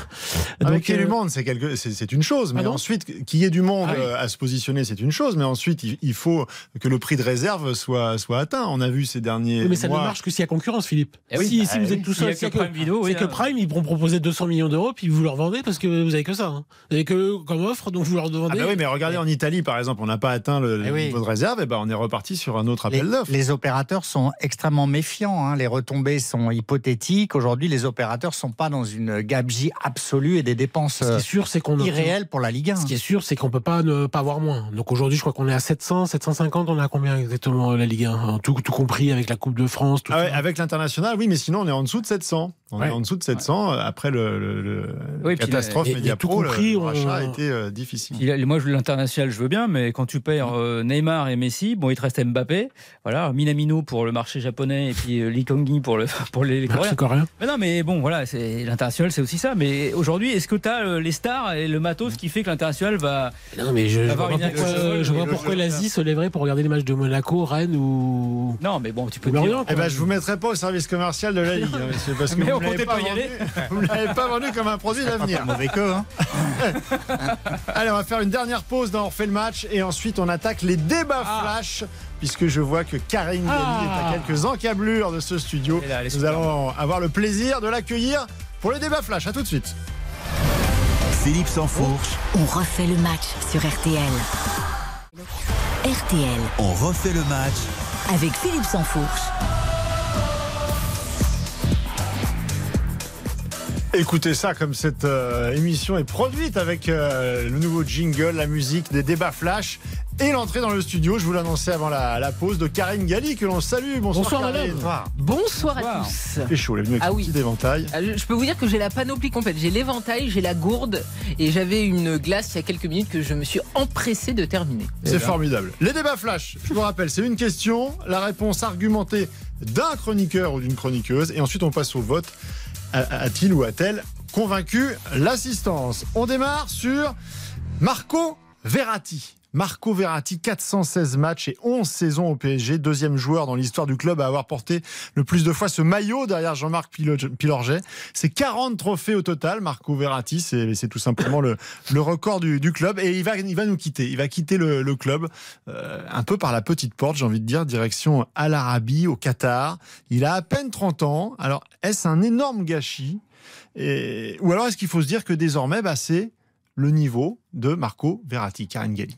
*laughs* Avec qu'il y ait du monde, c'est quelque... c'est une chose, mais ah ensuite qu'il y ait du monde ah oui. à se positionner, c'est une chose, mais ensuite il faut que le prix de réserve soit soit atteint. On a vu ces derniers. Oui, mais ça mois... ne marche que s'il y a concurrence, Philippe. Eh oui, si, bah, si vous êtes tout seul, c'est que Prime Video, c'est que Prime, ils vont proposer 200 millions d'euros, puis vous leur vendez parce que vous avez que ça. Hein. Vous avez que comme offre, donc vous leur vendez. Ah bah oui, mais regardez en Italie, par exemple, on n'a pas atteint le, Eh oui. niveau de réserve, et ben on est reparti sur un autre appel d'offres. les opérateurs sont extrêmement méfiants. hein. Les retombées sont hypothétiques. Aujourd'hui, les opérateurs sont pas dans une gabegie absolue et des dépenses Ce qui est euh, sûr, c'est qu'on irréelles pour la Ligue 1. Ce qui est sûr, c'est qu'on peut pas ne pas avoir moins. Donc aujourd'hui, je crois qu'on est à 700, 750. On est à combien exactement la Ligue 1 tout, tout compris avec la Coupe de France. Tout Ah ouais, ça. avec l'international, oui, mais sinon on est en dessous de 700 puissant on Ouais. est en dessous de 700 euh, après le, le- le- Oui, puis catastrophe et- et Mediapro. tout compris, le, on- rachat a été euh, difficile. Il a- moi, je- l'international, je veux bien, mais quand tu perds euh, Neymar et Messi, bon, il te reste Mbappé, voilà, Minamino pour le marché japonais et puis euh, Lee Kang-gi pour, le, *laughs* pour les, les Coréens. coréen. Mais non, mais bon, voilà, c'est l'international, c'est aussi ça. Mais aujourd'hui, est-ce que tu as les stars et le matos qui fait que l'international va Non, mais je, vois pas une pourquoi, action, je vois pourquoi l'Asie se lèverait pour regarder les matchs de Monaco, Rennes ou. Non, mais bon, tu peux te dire. Eh ben, je vous mettrai pas au service commercial de la Ligue, hein, monsieur, parce que *laughs* vous ne l'avez pas, pas y vendu- aller. *laughs* vous ne l'avez pas vendu comme un produit d'avenir. Mauvais que, hein. *laughs* Allez, on va faire une dernière pause dans On refait le match et ensuite on attaque les débats flash. Puisque je vois que Karine Ah. est à quelques encablures de ce studio. Là, Nous allons avoir le plaisir de l'accueillir pour les débats flash. À tout de suite. Philippe Sansfourche, On refait le match sur RTL. RTL on refait le match avec Philippe Sansfourche. Écoutez ça, comme cette euh, émission est produite avec euh, le nouveau jingle, la musique, des débats flash et l'entrée dans le studio, je vous l'annonçais avant la, la pause, de Karine Galli, que l'on salue. Bonsoir, Bonsoir, Karine. madame. Bonsoir à tous. C'est chaud, elle est venue avec Ah oui. petit éventail. Ah, Je je peux vous dire que j'ai la panoplie complète. J'ai l'éventail, j'ai la gourde et j'avais une glace il y a quelques minutes que je me suis empressé de terminer. C'est formidable. Les débats flash, je vous rappelle, c'est une question, la réponse argumentée d'un chroniqueur ou d'une chroniqueuse, et ensuite on passe au vote. A-t-il ou a-t-elle convaincu l'assistance? On démarre sur Marco Verratti. Marco Verratti, 416 matchs et 11 saisons au PSG, deuxième joueur dans l'histoire du club à avoir porté le plus de fois ce maillot derrière Jean-Marc Pilo- Pilorget. C'est 40 trophées au total, Marco Verratti, c'est tout simplement le, record du, club et il va, il va nous quitter. Il va quitter le, club euh, un peu par la petite porte, j'ai envie de dire, direction Al Arabi au Qatar. Il a à peine 30 ans. Alors, est-ce un énorme gâchis? Ou alors est-ce qu'il faut se dire que désormais, bah, c'est le niveau de Marco Verratti, Karine Galli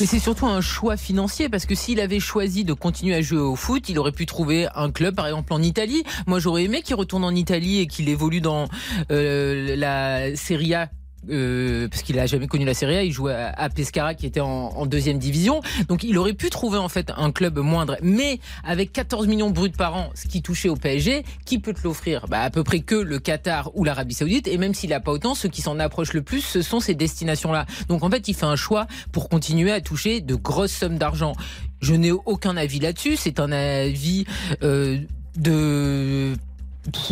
Mais c'est surtout un choix financier parce que s'il avait choisi de continuer à jouer au foot, il aurait pu trouver un club, par exemple en Italie. Moi, j'aurais aimé qu'il retourne en Italie et qu'il évolue dans euh, la Serie A. euh, parce qu'il a jamais connu la Serie A, il jouait à, Pescara qui était en, en deuxième division, donc il aurait pu trouver en fait un club moindre, mais avec 14 millions bruts par an, ce qui touchait au PSG, qui peut te l'offrir? Bah, À peu près que le Qatar ou l'Arabie Saoudite, et même s'il n'a pas autant, ceux qui s'en approchent le plus, ce sont ces destinations-là. Donc en fait, il fait un choix pour continuer à toucher de grosses sommes d'argent. Je n'ai aucun avis là-dessus, c'est un avis euh, de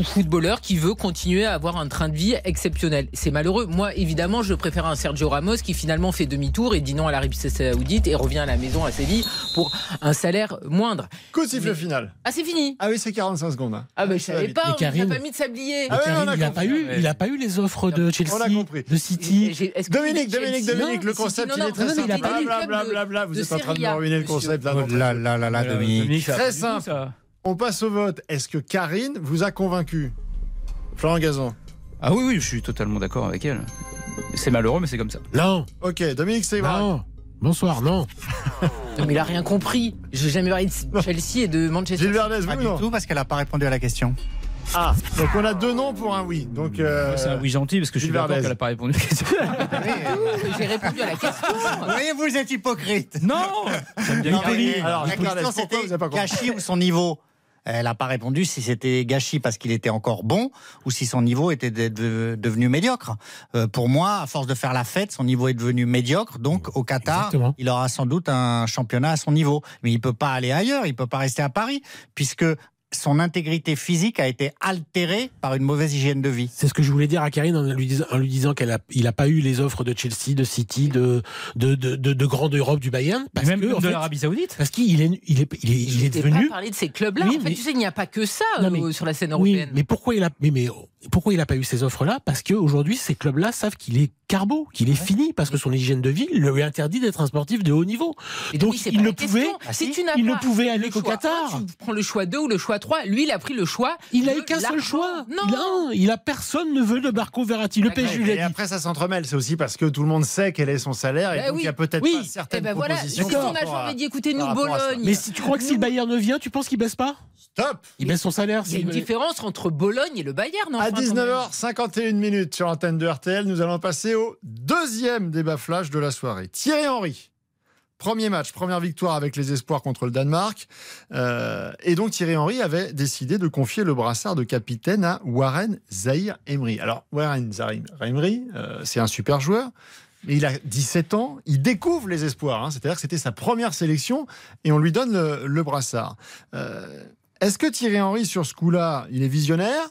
footballeur qui veut continuer à avoir un train de vie exceptionnel. C'est malheureux. Moi, évidemment, je préfère un Sergio Ramos qui finalement fait demi-tour et dit non à l'Arabie Saoudite et revient à la maison à Séville pour un salaire moindre. Coup de sifflet Mais- final? Ah, c'est fini Ah oui, c'est 45 secondes. hein. Ah, ben je savais pas, Mais on nous a Karine- pas mis de sablier. Ah ouais, Karine, on a il n'a pas eu, il a pas eu les offres de Chelsea, On a compris. de City. Dominique, Chelsea- Dominique, Dominique, le concept, non, il est très non, simple. le Blablabla, vous êtes en train de me ruiner le monsieur. concept là. Oh là là là Dominique. Très simple. On passe au vote. Est-ce que Karine vous a convaincu? Florent Gazon Ah oui, oui, je suis totalement d'accord avec elle. C'est malheureux, mais c'est comme ça. Non. Ok, Dominique Sévrac. Non. Bonsoir, non. *laughs* Non, mais il a rien compris. J'ai jamais parlé de Chelsea et de Manchester. Gilles Verdez, Pas oui du non tout, parce qu'elle n'a pas répondu à la question. Ah, donc on a deux noms pour un oui. Donc, euh, C'est un oui gentil parce que je suis d'accord qu'elle n'a pas répondu. *laughs* J'ai répondu à la question. Vous voyez, vous êtes hypocrite. non mais, Alors, la question c'était gâchis ou son niveau? Elle n'a pas répondu si c'était gâchis parce qu'il était encore bon ou si son niveau était de- de- devenu médiocre. Euh, pour moi, à force de faire la fête, son niveau est devenu médiocre. Donc, au Qatar, Exactement. il aura sans doute un championnat à son niveau. Mais il peut pas aller ailleurs, il peut pas rester à Paris, puisque son intégrité physique a été altérée par une mauvaise hygiène de vie. C'est ce que je voulais dire à Karine en lui disant, disant qu'elle a, il a pas eu les offres de Chelsea, de City, de, de, de, de, de grande Europe du Bayern. Parce Même que, en de fait, l'Arabie Saoudite. parce qu'il est, il est, il est, il devenu. pas parlé de ces clubs-là. Oui, en fait, mais- tu sais, il n'y a pas que ça Non, euh, mais- sur la scène Oui, européenne. mais pourquoi il a, mais, mais pourquoi il a pas eu ces offres-là? Parce qu'aujourd'hui, ces clubs-là savent qu'il est carbo, qu'il est fini, parce que son hygiène de vie lui interdit d'être un sportif de haut niveau. Et Donc, c'est il ne pouvait, question. Ah, si si, tu n'as il pas ne pouvait aller le qu'au Qatar. un, tu prends le choix 2 ou le choix 3. Lui, il a pris le choix. Il a de eu qu'un seul choix. Non. Il a, il a personne ne veut de Marco Verratti. Le. PSG lui Et a dit. après, ça s'entremêle. C'est aussi parce que tout le monde sait quel est son salaire et donc il y a oui. peut-être Oui. pas certaines voilà, si propositions. ton par rapport agent dit écoutez, nous, par rapport à ça. Bologne. Mais si tu crois que si le Bayern ne vient, tu penses qu'il baisse pas Stop Il baisse son salaire. Il y a une différence entre Bologne et le Bayern. À enfin, quand même. 19h51 minutes sur l'antenne de RTL, nous allons passer au deuxième débat flash de la soirée. Thierry Henry. Premier match, première victoire avec les espoirs contre le Danemark. Euh, et donc Thierry Henry avait décidé de confier le brassard de capitaine à Warren Zahir Emery. Alors Warren Zahir Emery, euh, c'est un super joueur. Mais il a 17 ans, il découvre les espoirs. hein. C'est-à-dire que c'était sa première sélection et on lui donne le, brassard. Euh, Est-ce que Thierry Henry, sur ce coup-là, il est visionnaire?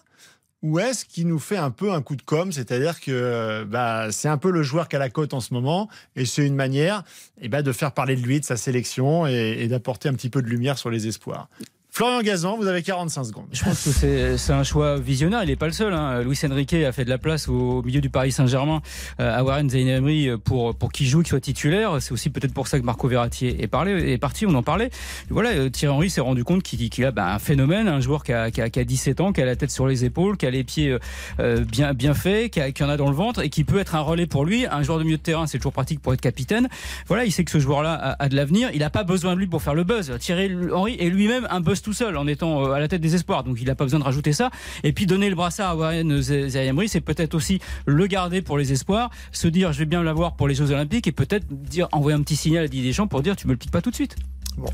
Ou est-ce qu'il nous fait un peu un coup de com', c'est-à-dire que euh, bah, c'est un peu le joueur qui a la cote en ce moment, et c'est une manière eh ben, de faire parler de lui, de sa sélection, et d'apporter un petit peu de lumière sur les espoirs. Florian Gazan, vous avez 45 secondes. Je pense que c'est un choix visionnaire. Il n'est pas le seul. Hein. Luis Enrique a fait de la place au milieu du Paris Saint-Germain euh, à Warren Zaïne-Emery pour pour qu'il joue, qu'il soit titulaire. C'est aussi peut-être pour ça que Marco Verratti est parlé, est parti. On en parlait. Voilà, euh, Thierry Henry s'est rendu compte qu'il qu'il a bah, un phénomène, un joueur qui a, qui, a, qui a 17 ans, qui a la tête sur les épaules, qui a les pieds euh, bien bien faits, qui, qui en a dans le ventre et qui peut être un relais pour lui. Un joueur de milieu de terrain, c'est toujours pratique pour être capitaine. Voilà, il sait que ce joueur-là a, a de l'avenir. Il n'a pas besoin de lui pour faire le buzz. Thierry Henry est lui-même un buzz tout seul en étant euh, à la tête des espoirs. Donc il n'a pas besoin de rajouter ça. Et puis donner le brassard à Warren Zayamri, c'est peut-être aussi le garder pour les espoirs, se dire je vais bien l'avoir pour les Jeux Olympiques et peut-être dire envoyer un petit signal à Didier Deschamps pour dire tu me le piques pas tout de suite. Bon.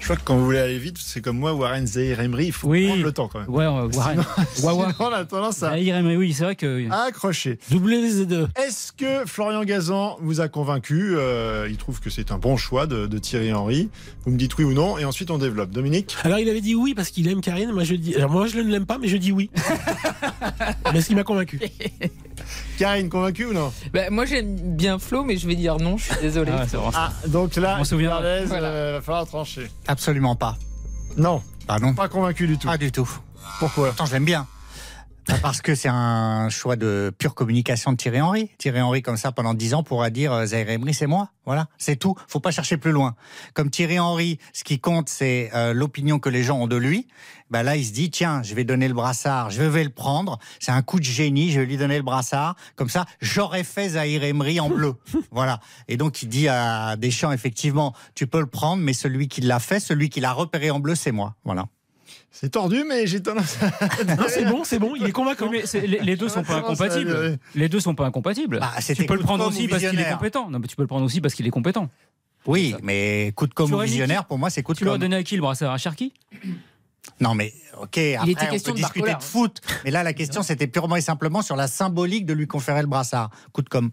Je crois que quand vous voulez aller vite, c'est comme moi, Warren Zahir Emery, il faut Oui. prendre le temps quand même. Ouais, euh, Warren. Sinon, Wawa. sinon, on a tendance à Zahir Emery, oui, c'est vrai que. accrocher. WZ2. Est-ce que Florian Gazan vous a convaincu Euh, Il trouve que c'est un bon choix de, de Thierry Henry. Vous me dites oui ou non, et ensuite on développe. Dominique? Alors il avait dit oui parce qu'il aime Karine. Moi je dis, alors moi je ne l'aime pas, mais je dis oui. *laughs* mais ce qui m'a convaincu? *laughs* Karine, convaincu ou non Bah, moi, j'aime bien Flo, mais je vais dire non, je suis désolé. Ah. Ah, donc là, On se souvient. Fernandez, Voilà. euh, va falloir trancher. Absolument pas. Non, non, pas convaincu du tout. pas du tout. Pourquoi? Pourtant, je l'aime bien. Parce que c'est un choix de pure communication de Thierry Henry. Thierry Henry, comme ça, pendant 10 ans, pourra dire euh, Zaire Emery, c'est moi. Voilà, c'est tout. Faut pas chercher plus loin. Comme Thierry Henry, ce qui compte, c'est euh, l'opinion que les gens ont de lui. Bah là, il se dit tiens, je vais donner le brassard, je vais le prendre. C'est un coup de génie. Je vais lui donner le brassard. Comme ça, j'aurais fait Zaire Emery en bleu. *laughs* voilà. Et donc, il dit à Deschamps effectivement, tu peux le prendre, mais celui qui l'a fait, celui qui l'a repéré en bleu, c'est moi. Voilà. C'est tordu, mais j'ai tendance à... *laughs* Non, c'est bon, c'est bon, il est convaincant. Oui, mais les, les deux sont pas incompatibles. Les deux sont pas incompatibles. Bah, tu peux le coup de prendre com' aussi parce qu'il est compétent. Non, mais tu peux le prendre aussi parce qu'il est compétent. Oui, mais coup de com Tu ou visionnaire, pour moi, c'est coup de Tu l'aurais com. donné à qui le brassard À Cherki? Non, mais ok, après, était on peut de discuter Barcola, de foot. Mais là, la question, c'était purement et simplement sur la symbolique de lui conférer le brassard. Coup de com.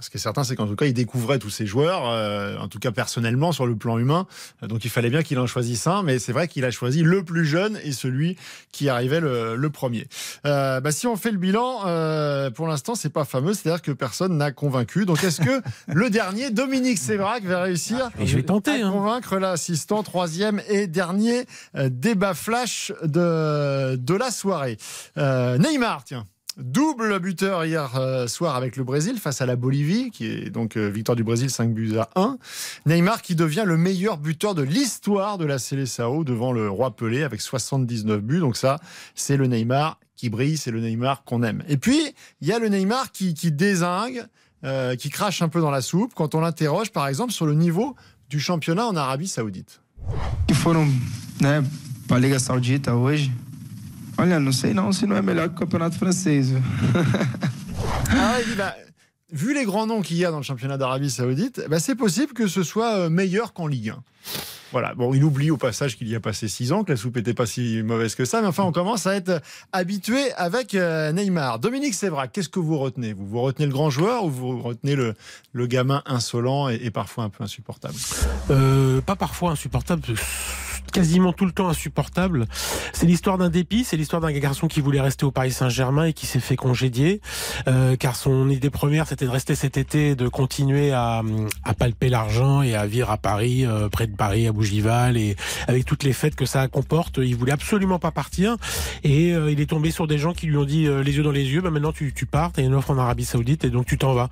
Ce qui est certain, c'est qu'en tout cas, il découvrait tous ces joueurs, euh, en tout cas personnellement, sur le plan humain. Donc il fallait bien qu'il en choisisse un, mais c'est vrai qu'il a choisi le plus jeune et celui qui arrivait le, le premier. Euh, bah, si on fait le bilan, euh, pour l'instant, c'est pas fameux, c'est-à-dire que personne n'a convaincu. Donc est-ce que *laughs* le dernier, Dominique Sévrac, va réussir Et je vais tenter. à Hein. convaincre l'assistant troisième et dernier euh, débat flash de, de la soirée? Euh, Neymar, tiens. Double buteur hier euh, soir avec le Brésil face à la Bolivie, qui est donc euh, victoire du Brésil 5 buts à 1. Neymar qui devient le meilleur buteur de l'histoire de la Seleção devant le roi Pelé avec 79 buts. Donc ça, c'est le Neymar qui brille, c'est le Neymar qu'on aime. Et puis, il y a le Neymar qui, désingue, euh, qui crache un peu dans la soupe quand on l'interroge, par exemple, sur le niveau du championnat en Arabie Saoudite. que foram né, Liga Saudita. Olha, não sei não se não é melhor que o Campeonato Francês. *laughs* Ah, il dit, bah, vu les grands noms qu'il y a dans le championnat d'Arabie Saoudite, bah, c'est possible que ce soit euh, meilleur qu'en Ligue 1. Voilà. Bon, il oublie au passage qu'il y a passé six ans, que la soupe n'était pas si mauvaise que ça, mais enfin, on commence à être habitué avec euh, Neymar. Dominique Sévrac, qu'est-ce que vous retenez? Vous vous retenez le grand joueur ou vous retenez le, le gamin insolent et, et parfois un peu insupportable? Euh, pas parfois insupportable, quasiment tout le temps insupportable. C'est l'histoire d'un dépit, c'est l'histoire d'un garçon qui voulait rester au Paris Saint-Germain et qui s'est fait congédier, euh, car son idée première c'était de rester cet été, de continuer à, à palper l'argent et à vivre à Paris, euh, près de Paris, à Bougival, et avec toutes les fêtes que ça comporte. Il voulait absolument pas partir, et euh, il est tombé sur des gens qui lui ont dit euh, les yeux dans les yeux, bah maintenant tu, tu pars, t'as une offre en Arabie Saoudite et donc tu t'en vas.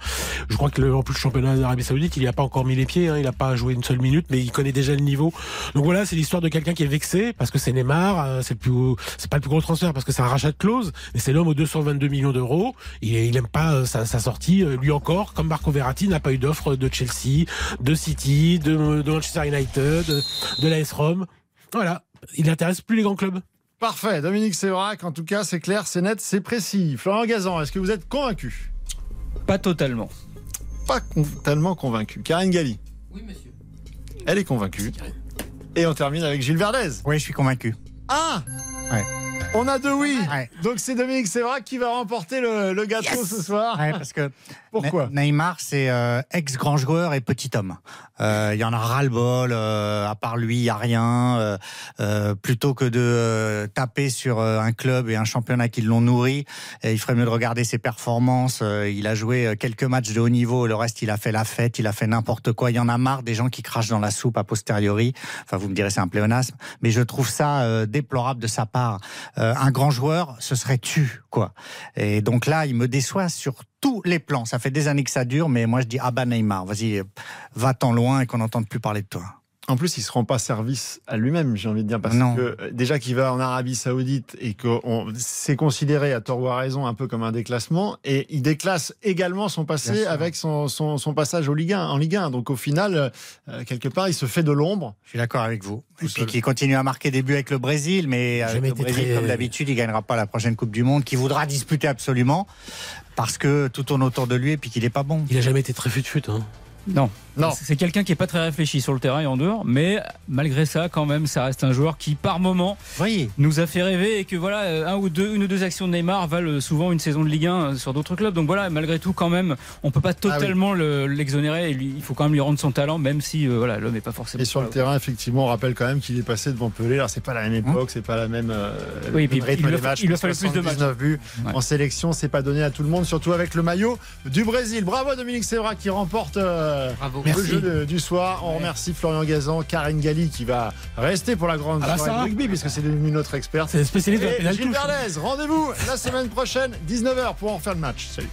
Je crois que le, en plus le championnat d'Arabie Saoudite, il n'y a pas encore mis les pieds, hein, il n'a pas joué une seule minute, mais il connaît déjà le niveau. Donc voilà, c'est l'histoire de quelqu'un qui est vexé parce que c'est Neymar, euh, c'est le plus, c'est pas le plus gros transfert parce que c'est un rachat de clause, mais c'est l'homme aux 222 millions d'euros. Il, il aime pas euh, sa, sa sortie, euh, lui encore, comme Marco Verratti n'a pas eu d'offre de Chelsea, de City, de, de Manchester United, de, de l'AS Rome. Voilà, il n'intéresse plus les grands clubs. Parfait. Dominique Sévrac, en tout cas, c'est clair, c'est net, c'est précis. Florent Gazan, est-ce que vous êtes convaincu? Pas totalement. Pas con- tellement convaincu. Karine Galli? Oui, monsieur. Elle est convaincue. Et on termine avec Gilles Verdez. Oui, je suis convaincu. Ah Ouais. On a deux oui. Ouais. Donc c'est Dominique Sévrac qui va remporter le, le gâteau ce soir. Ouais, parce que Pourquoi Ne- Neymar, c'est euh, ex-grand joueur et petit homme. Euh, Il y en a ras-le-bol. euh, à part lui, il n'y a rien. euh, euh, plutôt que de euh, taper sur euh, un club et un championnat qui l'ont nourri, et il ferait mieux de regarder ses performances. Euh, il a joué quelques matchs de haut niveau. Le reste, il a fait la fête. Il a fait n'importe quoi. Il y en a marre des gens qui crachent dans la soupe a posteriori. Enfin, vous me direz, c'est un pléonasme. Mais je trouve ça euh, déplorable de sa part. Euh, un grand joueur, ce serait tu, quoi. Et donc là, il me déçoit sur tous les plans. Ça fait des années que ça dure, mais moi je dis ah bah Neymar, vas-y, va-t'en loin et qu'on n'entende plus parler de toi. En plus, il se rend pas service à lui-même, j'ai envie de dire, parce Non. que euh, déjà qu'il va en Arabie Saoudite et que on- c'est considéré à tort ou à raison un peu comme un déclassement, et il déclasse également son passé avec son, son, son passage au Ligue 1, en Ligue 1. Donc au final, euh, quelque part, il se fait de l'ombre. Je suis d'accord avec vous. Et puis seul. qui continue à marquer des buts avec le Brésil, mais avec Jamais le été Brésil, très- comme d'habitude, il gagnera pas la prochaine Coupe du Monde, qui voudra disputer absolument, parce que tout tourne autour de lui et puis qu'il est pas bon. Il a jamais été très fut-fut. Hein. Non. Non. C'est quelqu'un qui est pas très réfléchi sur le terrain et en dehors, mais malgré ça, quand même, ça reste un joueur qui, par moment, Oui, nous a fait rêver et que voilà, euh, un ou deux, une ou deux actions de Neymar valent souvent une saison de Ligue 1 sur d'autres clubs. Donc voilà, malgré tout, quand même, on peut pas totalement le- l'exonérer. lui, il faut quand même lui rendre son talent, même si euh, voilà, l'homme n'est pas forcément. Et sur le terrain, effectivement, on rappelle quand même qu'il est passé devant Pelé. Alors c'est pas la même époque, c'est pas la même. euh, Oui, et le puis rythme il fa- matchs. il fallu plus de matchs. 79 buts Ouais. en sélection, c'est pas donné à tout le monde, surtout avec le maillot du Brésil. Bravo Dominique Sévrac qui remporte euh, Bravo. le jeu de- du soir. On remercie Florian Gazan, Karine Galli qui va rester pour la grande Ah bah soirée de rugby puisque c'est devenu notre experte. C'est spécialiste de la Et Gilles rendez-vous la semaine prochaine, 19h pour en faire le match. Salut.